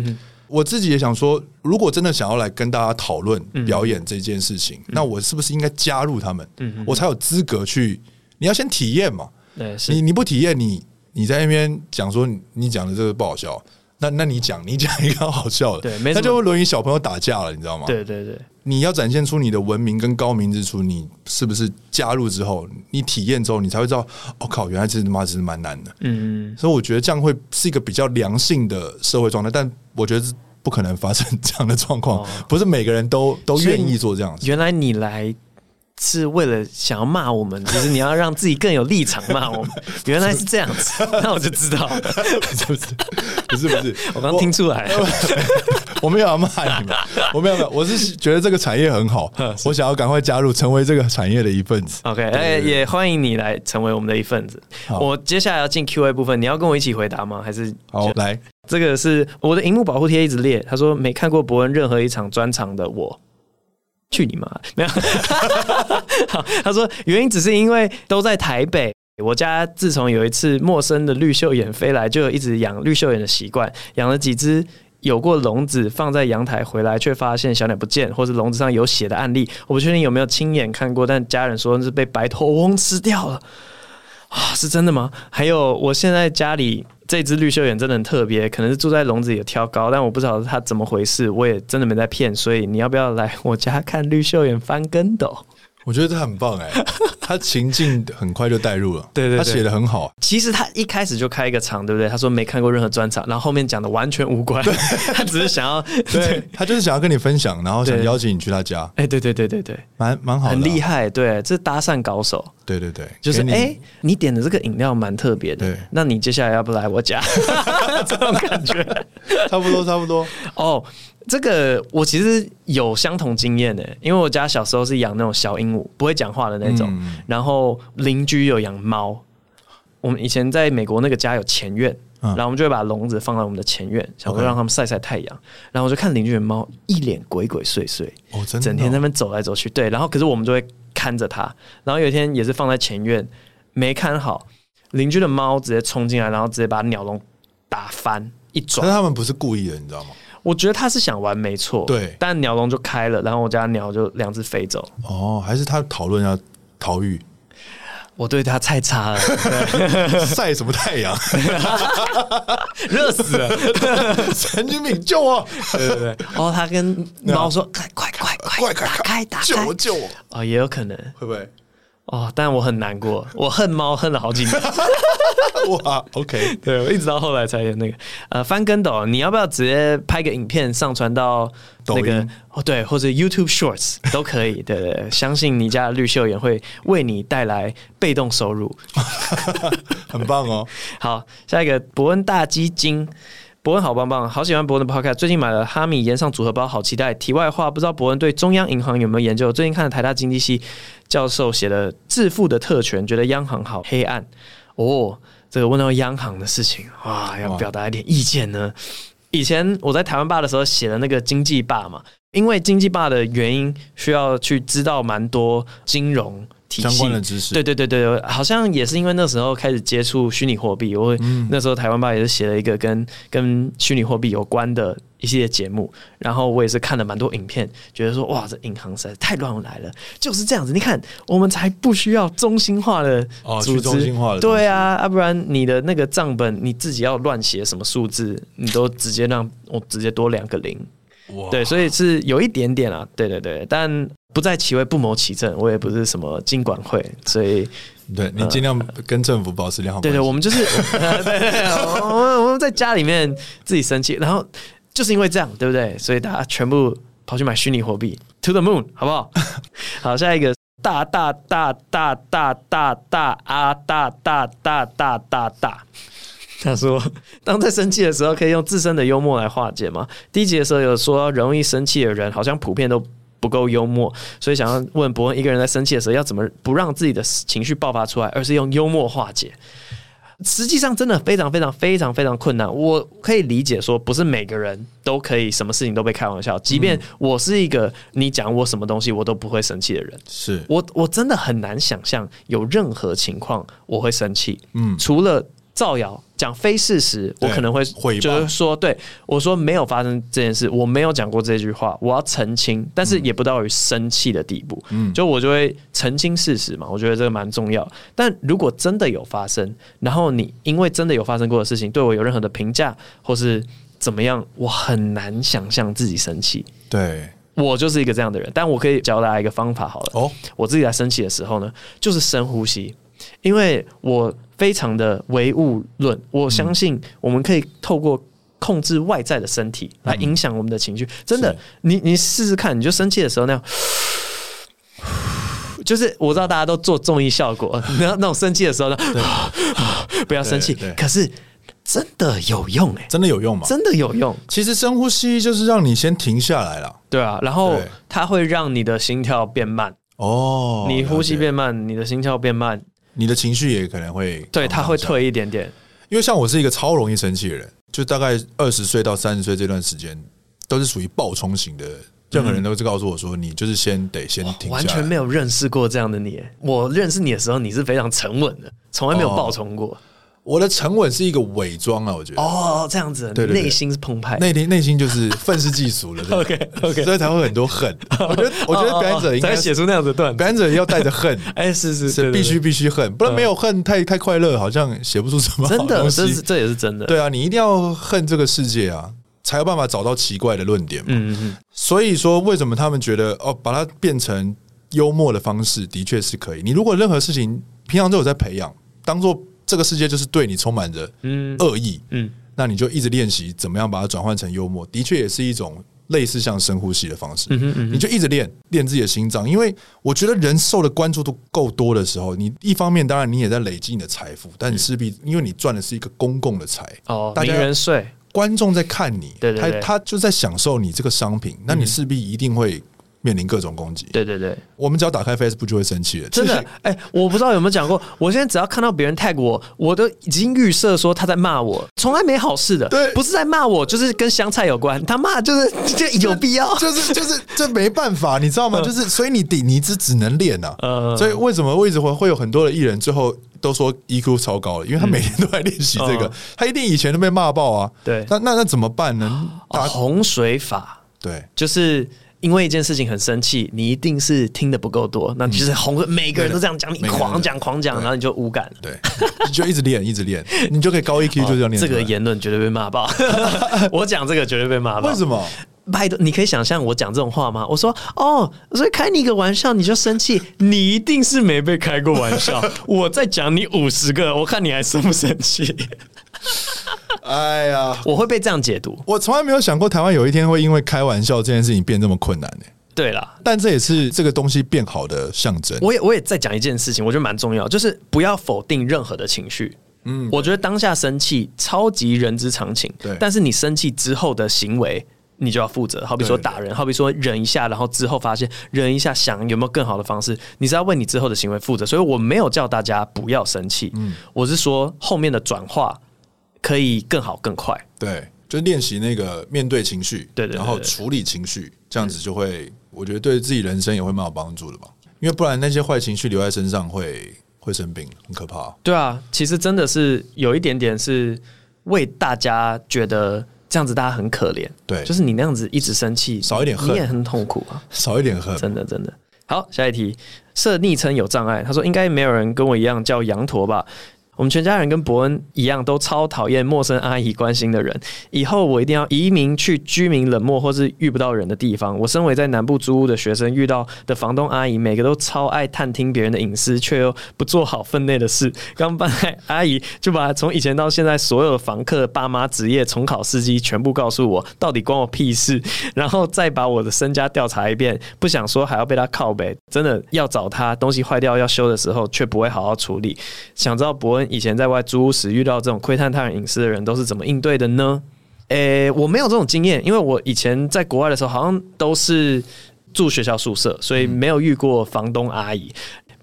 我自己也想说，如果真的想要来跟大家讨论表演这件事情，那我是不是应该加入他们，我才有资格去？你要先体验嘛，对你你不体验，你你在那边讲说你讲的这个不好笑。那那你讲，你讲一个好笑的，对，没，那就会沦于小朋友打架了，你知道吗？对对对，你要展现出你的文明跟高明之处，你是不是加入之后，你体验之后，你才会知道，我、哦、靠，原来这他妈真是蛮难的。嗯嗯，所以我觉得这样会是一个比较良性的社会状态，但我觉得是不可能发生这样的状况，哦、不是每个人都都愿意做这样子。原来你来。是为了想要骂我们，(laughs) 就是你要让自己更有立场骂我们。(laughs) 原来是这样子，(laughs) 那我就知道了，是不是？不是不是，我刚听出来，我，我没有要骂你们，我没有没有，我是觉得这个产业很好，我想要赶快加入，成为这个产业的一份子。OK，哎，也欢迎你来成为我们的一份子。我接下来要进 Q&A 部分，你要跟我一起回答吗？还是好来？这个是我的荧幕保护贴一直裂，他说没看过伯恩任何一场专场的我。去你妈！没有，好，他说原因只是因为都在台北。我家自从有一次陌生的绿绣眼飞来，就有一直养绿绣眼的习惯，养了几只有过笼子放在阳台，回来却发现小鸟不见，或是笼子上有血的案例。我不确定有没有亲眼看过，但家人说是被白头翁吃掉了。啊，是真的吗？还有，我现在家里这只绿袖眼真的很特别，可能是住在笼子里挑高，但我不知道它怎么回事，我也真的没在骗，所以你要不要来我家看绿袖眼翻跟斗？我觉得这很棒哎、欸，(laughs) 他情境很快就带入了，对对，对，他写的很好。其实他一开始就开一个场，对不对？他说没看过任何专场，然后后面讲的完全无关，他只是想要，(laughs) 对他就是想要跟你分享，然后想邀请你去他家。哎，对对对对对，蛮蛮好的，很厉害，对，这搭讪高手。对对对，就是哎，你点的这个饮料蛮特别的，对，那你接下来要不来我家？(laughs) 这种感觉，差不多差不多哦。这个我其实有相同经验的，因为我家小时候是养那种小鹦鹉，不会讲话的那种。嗯、然后邻居有养猫，我们以前在美国那个家有前院，嗯、然后我们就会把笼子放在我们的前院，想说让他们晒晒太阳。嗯、然后我就看邻居的猫一脸鬼鬼祟祟，哦，真的哦，整天在那边走来走去。对，然后可是我们就会看着它。然后有一天也是放在前院，没看好，邻居的猫直接冲进来，然后直接把鸟笼打翻一转。但他们不是故意的，你知道吗？我觉得他是想玩，没错。对，但鸟笼就开了，然后我家鸟就两只飞走。哦，还是他讨论要逃狱？我对他太差了，(laughs) 晒什么太阳？(laughs) 热死了！(laughs) 神经病，救我！对对对。哦，他跟猫说：“快快快快，打开打开，救我救我！”哦，也有可能，会不会？哦，但我很难过，(laughs) 我恨猫恨了好几年。(laughs) 哇，OK，对，我一直到后来才有那个呃翻跟斗，你要不要直接拍个影片上传到那个哦？对，或者 YouTube Shorts (laughs) 都可以。对对，相信你家的绿秀也会为你带来被动收入，很棒哦。好，下一个伯恩大基金。伯恩好棒棒，好喜欢伯恩的 Podcast。最近买了哈米盐上组合包，好期待。题外话，不知道伯恩对中央银行有没有研究？最近看了台大经济系教授写的《致富的特权》，觉得央行好黑暗哦。这个问到央行的事情，哇，要表达一点意见呢。以前我在台湾霸的时候写的那个经济霸嘛，因为经济霸的原因，需要去知道蛮多金融体系相关的知识。对对对对，好像也是因为那时候开始接触虚拟货币，我那时候台湾吧也是写了一个跟跟虚拟货币有关的一系列节目，然后我也是看了蛮多影片，觉得说哇，这银行实在是太乱来了，就是这样子。你看，我们才不需要中心化的组织，哦、去中心化的对啊，要、啊、不然你的那个账本你自己要乱写什么数字，你都直接让我直接多两个零。对，所以是有一点点啊，对对对，但不在其位不谋其政，我也不是什么经管会，所以对你尽量跟政府保持良好。对对，我们就是，对 (laughs) 对对，我们我们在家里面自己生气，然后就是因为这样，对不对？所以大家全部跑去买虚拟货币，to the moon，好不好？(laughs) 好，下一个大大大大大大大啊大大大大大大。他说：“当在生气的时候，可以用自身的幽默来化解吗？”第一集的时候有说，容易生气的人好像普遍都不够幽默，所以想要问伯恩，一个人在生气的时候要怎么不让自己的情绪爆发出来，而是用幽默化解？实际上，真的非常非常非常非常困难。我可以理解说，不是每个人都可以什么事情都被开玩笑。即便我是一个你讲我什么东西我都不会生气的人，是我我真的很难想象有任何情况我会生气。嗯，除了。造谣讲非事实，我可能会就是说，对我说没有发生这件事，我没有讲过这句话，我要澄清，但是也不到于生气的地步。嗯，就我就会澄清事实嘛，我觉得这个蛮重要。但如果真的有发生，然后你因为真的有发生过的事情对我有任何的评价或是怎么样，我很难想象自己生气。对，我就是一个这样的人，但我可以教大家一个方法好了。哦，我自己在生气的时候呢，就是深呼吸，因为我。非常的唯物论，我相信我们可以透过控制外在的身体来影响我们的情绪。真的，你你试试看，你就生气的时候那样，(sighs) 就是我知道大家都做综艺效果，(laughs) 然后那种生气的时候呢，(sighs) 不要生气。可是真的有用哎，真的有用吗？真的有用。其实深呼吸就是让你先停下来了，对啊，然后它会让你的心跳变慢哦，你呼吸变慢，你的心跳变慢。你的情绪也可能会对，他会退一点点，因为像我是一个超容易生气的人，就大概二十岁到三十岁这段时间都是属于暴冲型的，任何人都是告诉我说，你就是先得先停下。完全没有认识过这样的你，我认识你的时候，你是非常沉稳的，从来没有暴冲过。我的沉稳是一个伪装啊，我觉得哦，这样子，对对，内心是澎湃，内心内心就是愤世嫉俗了。(laughs) OK OK，所以才会很多恨。(laughs) 我觉得，我觉得表演者应该写出那样的段，表演者要带着恨。(laughs) 哎，是是是，必须必须恨，不然没有恨，太太快乐，好像写不出什么。真的，这是这也是真的。对啊，你一定要恨这个世界啊，才有办法找到奇怪的论点嘛。嗯嗯。所以说，为什么他们觉得哦，把它变成幽默的方式，的确是可以。你如果任何事情平常都有在培养，当做。这个世界就是对你充满着恶意，嗯，嗯，那你就一直练习怎么样把它转换成幽默，的确也是一种类似像深呼吸的方式，嗯哼嗯哼，你就一直练练自己的心脏，因为我觉得人受的关注度够多的时候，你一方面当然你也在累积你的财富，但你势必因为你赚的是一个公共的财。哦，大家人税，观众在看你，他他就在享受你这个商品，那你势必一定会。面临各种攻击，对对对，我们只要打开 Facebook 就会生气了。真的，哎、欸，我不知道有没有讲过，我现在只要看到别人 tag 我，我都已经预设说他在骂我，从来没好事的。对，不是在骂我，就是跟香菜有关。他骂就是这有必要，(laughs) 就是就是这没办法，你知道吗？就是所以你顶你只只能练呐。嗯，所以为什么为什么会会有很多的艺人最后都说 EQ 超高了，因为他每天都在练习这个，他一定以前都被骂爆啊。对，那那那怎么办呢？打洪水法，对，就是。因为一件事情很生气，你一定是听的不够多，那就是红，每个人都这样讲，你狂讲狂讲，然后你就无感，对，你 (laughs) 就一直练，一直练，你就可以高 EQ，就这样练。这个言论绝对被骂爆，(laughs) 我讲这个绝对被骂爆。为什么？拜托，你可以想象我讲这种话吗？我说哦，所以开你一个玩笑你就生气，你一定是没被开过玩笑。(laughs) 我再讲你五十个，我看你还生不生气。哎呀，我会被这样解读。我从来没有想过台湾有一天会因为开玩笑这件事情变这么困难呢。对啦，但这也是这个东西变好的象征。我也我也在讲一件事情，我觉得蛮重要，就是不要否定任何的情绪。嗯，我觉得当下生气超级人之常情。对，但是你生气之后的行为，你就要负责。好比说打人，好比说忍一下，然后之后发现忍一下，想有没有更好的方式，你是要为你之后的行为负责。所以我没有叫大家不要生气。嗯，我是说后面的转化。可以更好更快，对，就练习那个面对情绪，对，然后处理情绪，这样子就会，我觉得对自己人生也会蛮有帮助的吧。因为不然那些坏情绪留在身上会会生病，很可怕。对啊，其实真的是有一点点是为大家觉得这样子大家很可怜，对，就是你那样子一直生气，少一点恨，你也很痛苦啊，少一点恨，真的真的。好，下一题，设昵称有障碍。他说应该没有人跟我一样叫羊驼吧。我们全家人跟伯恩一样，都超讨厌陌生阿姨关心的人。以后我一定要移民去居民冷漠或是遇不到人的地方。我身为在南部租屋的学生，遇到的房东阿姨，每个都超爱探听别人的隐私，却又不做好分内的事。刚搬来阿姨就把从以前到现在所有的房客、爸妈、职业、重考司机全部告诉我，到底关我屁事？然后再把我的身家调查一遍，不想说还要被他靠北。真的要找他，东西坏掉要修的时候，却不会好好处理。想知道伯恩。以前在外租屋时遇到这种窥探他人隐私的人，都是怎么应对的呢？诶、欸，我没有这种经验，因为我以前在国外的时候，好像都是住学校宿舍，所以没有遇过房东阿姨。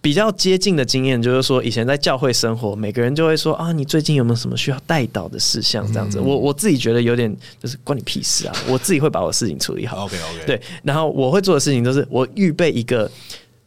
比较接近的经验就是说，以前在教会生活，每个人就会说啊，你最近有没有什么需要带导的事项？这样子，我我自己觉得有点就是关你屁事啊！我自己会把我的事情处理好。(laughs) OK OK，对，然后我会做的事情就是我预备一个。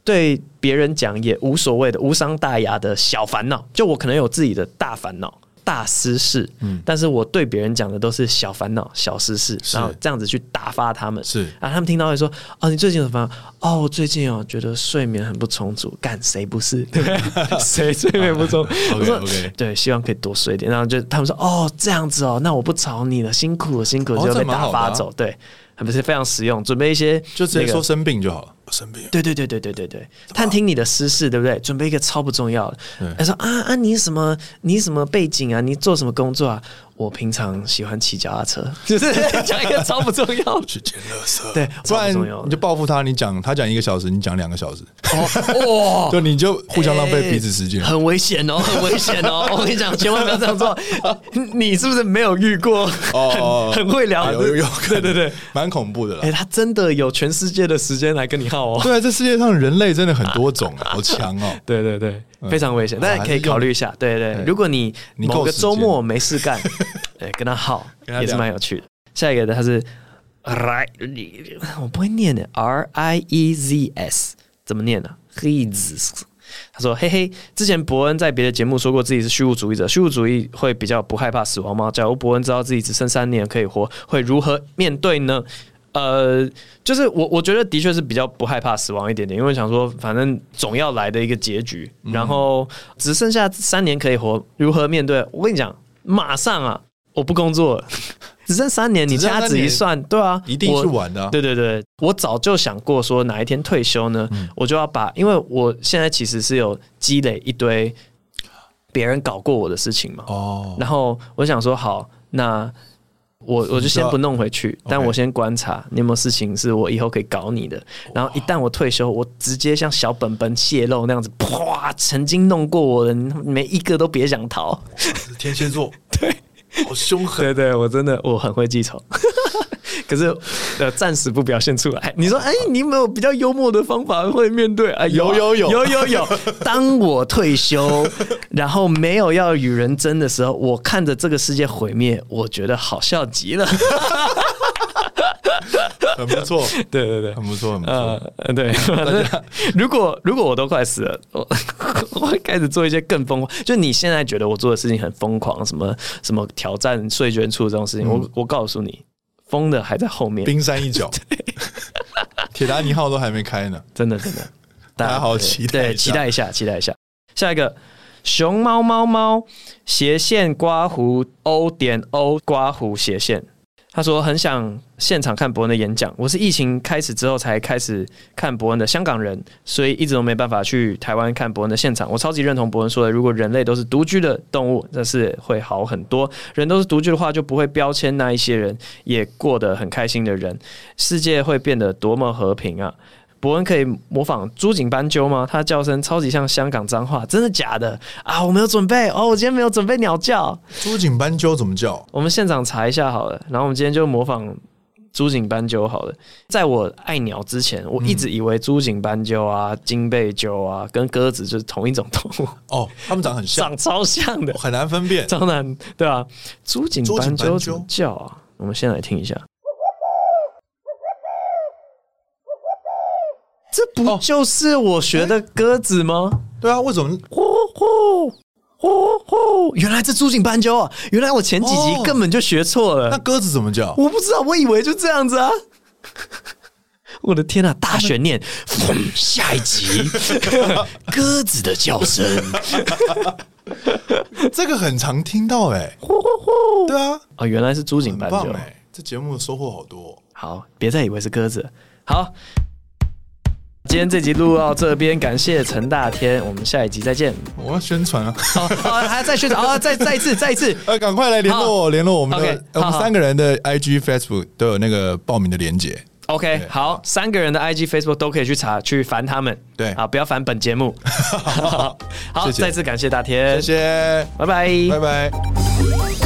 对别人讲也无所谓的无伤大雅的小烦恼，就我可能有自己的大烦恼、大私事，嗯，但是我对别人讲的都是小烦恼、小私事，然后这样子去打发他们，是，然后他们听到会说：“哦，你最近有什么？哦，我最近哦觉得睡眠很不充足，干谁不是？对？(laughs) 谁睡眠不充足？我说对，希望可以多睡一点。然后就他们说：哦，这样子哦，那我不吵你了，辛苦了，辛苦了，就被打发走，对。”还不是非常实用，准备一些、那个，就直接说生病就好了。生病。对对对对对对对，探听你的私事，对不对？准备一个超不重要的。他说啊啊，你什么？你什么背景啊？你做什么工作啊？我平常喜欢骑脚踏车，就 (laughs) 是讲一个超不重要的。去捡垃圾。对，不然你就报复他。你讲他讲一个小时，你讲两个小时。哦，就你就互相浪费彼此时间，很危险哦，(laughs) 很危险哦。我跟你讲，千万不要这样做。(laughs) 你是不是没有遇过？哦，很会聊，有有，对对对，蛮恐怖的。哎，他真的有全世界的时间来跟你耗哦。对啊，这世界上人类真的很多种，好强哦。对对对。非常危险，大家可以考虑一下。对对，如果你某个周末没事干，对，(laughs) 跟他耗也是蛮有趣的。下一个的他是 R，我不会念的，R I E Z S 怎么念呢？He's，他说：“嘿嘿，之前伯恩在别的节目说过自己是虚无主义者，虚无主义会比较不害怕死亡吗？假如伯恩知道自己只剩三年可以活，会如何面对呢？”呃，就是我我觉得的确是比较不害怕死亡一点点，因为想说反正总要来的一个结局，然后只剩下三年可以活，如何面对？我跟你讲，马上啊，我不工作了，(laughs) 只剩三年，你掐指一算，对啊，一定是晚的。对对对，我早就想过说哪一天退休呢，我就要把，因为我现在其实是有积累一堆别人搞过我的事情嘛，哦，然后我想说好那。我我就先不弄回去，但我先观察你有没有事情是我以后可以搞你的。然后一旦我退休，我直接像小本本泄露那样子，啪！曾经弄过我的，每一个都别想逃。天蝎座，(laughs) 对，好凶狠。对对，我真的我很会记仇。可是呃，暂时不表现出来。你说，哎，你有没有比较幽默的方法会面对？哎，有有有有有有。(laughs) 当我退休，然后没有要与人争的时候，我看着这个世界毁灭，我觉得好笑极了。(laughs) 很不错，对对对，很不错，很不错。呃，对，(laughs) 如果如果我都快死了，我我会开始做一些更疯狂。就你现在觉得我做的事情很疯狂，什么什么挑战税捐处这种事情，我我告诉你。疯的还在后面，冰山一角。(laughs) (laughs) 铁达尼号都还没开呢，真的真的，大家好期待，对，期待一下，期待一下。下一个，熊猫猫猫斜线刮胡 O 点 O 刮胡斜线。他说很想现场看伯恩的演讲。我是疫情开始之后才开始看伯恩的香港人，所以一直都没办法去台湾看伯恩的现场。我超级认同伯恩说的，如果人类都是独居的动物，那是会好很多。人都是独居的话，就不会标签那一些人也过得很开心的人，世界会变得多么和平啊！伯恩可以模仿朱景斑鸠吗？他叫声超级像香港脏话，真的假的啊？我没有准备哦，我今天没有准备鸟叫。朱景斑鸠怎么叫？我们现场查一下好了。然后我们今天就模仿朱景斑鸠好了。在我爱鸟之前，我一直以为朱景斑鸠啊、金背鸠啊跟鸽子就是同一种动物。哦，它们长很像，长超像的，很难分辨，(laughs) 超难，对啊，朱景斑鸠怎么叫啊？我们先来听一下。这不就是我学的鸽子吗？哦、对啊，为什么？呼呼呼呼！原来这朱颈斑鸠啊！原来我前几集根本就学错了。哦、那鸽子怎么叫？我不知道，我以为就这样子啊！我的天啊，大悬念！下一集鸽子的叫声，这个很常听到哎、欸。呼呼呼！对啊，哦，原来是朱颈斑鸠哎！这节目收获好多。好，别再以为是鸽子。好。今天这集录到这边，感谢陈大天，我们下一集再见。我要宣传啊！好，还要再宣传啊！再再一次，(laughs) 再一次，呃，赶快来联络我，联络我们的，我们三个人的 IG、Facebook 都有那个报名的连接。OK，好，三个人的 IG、Facebook 都可以去查，去烦他们。对啊，不要烦本节目。(laughs) 好，好，再次感谢大天，谢谢，拜拜，拜拜。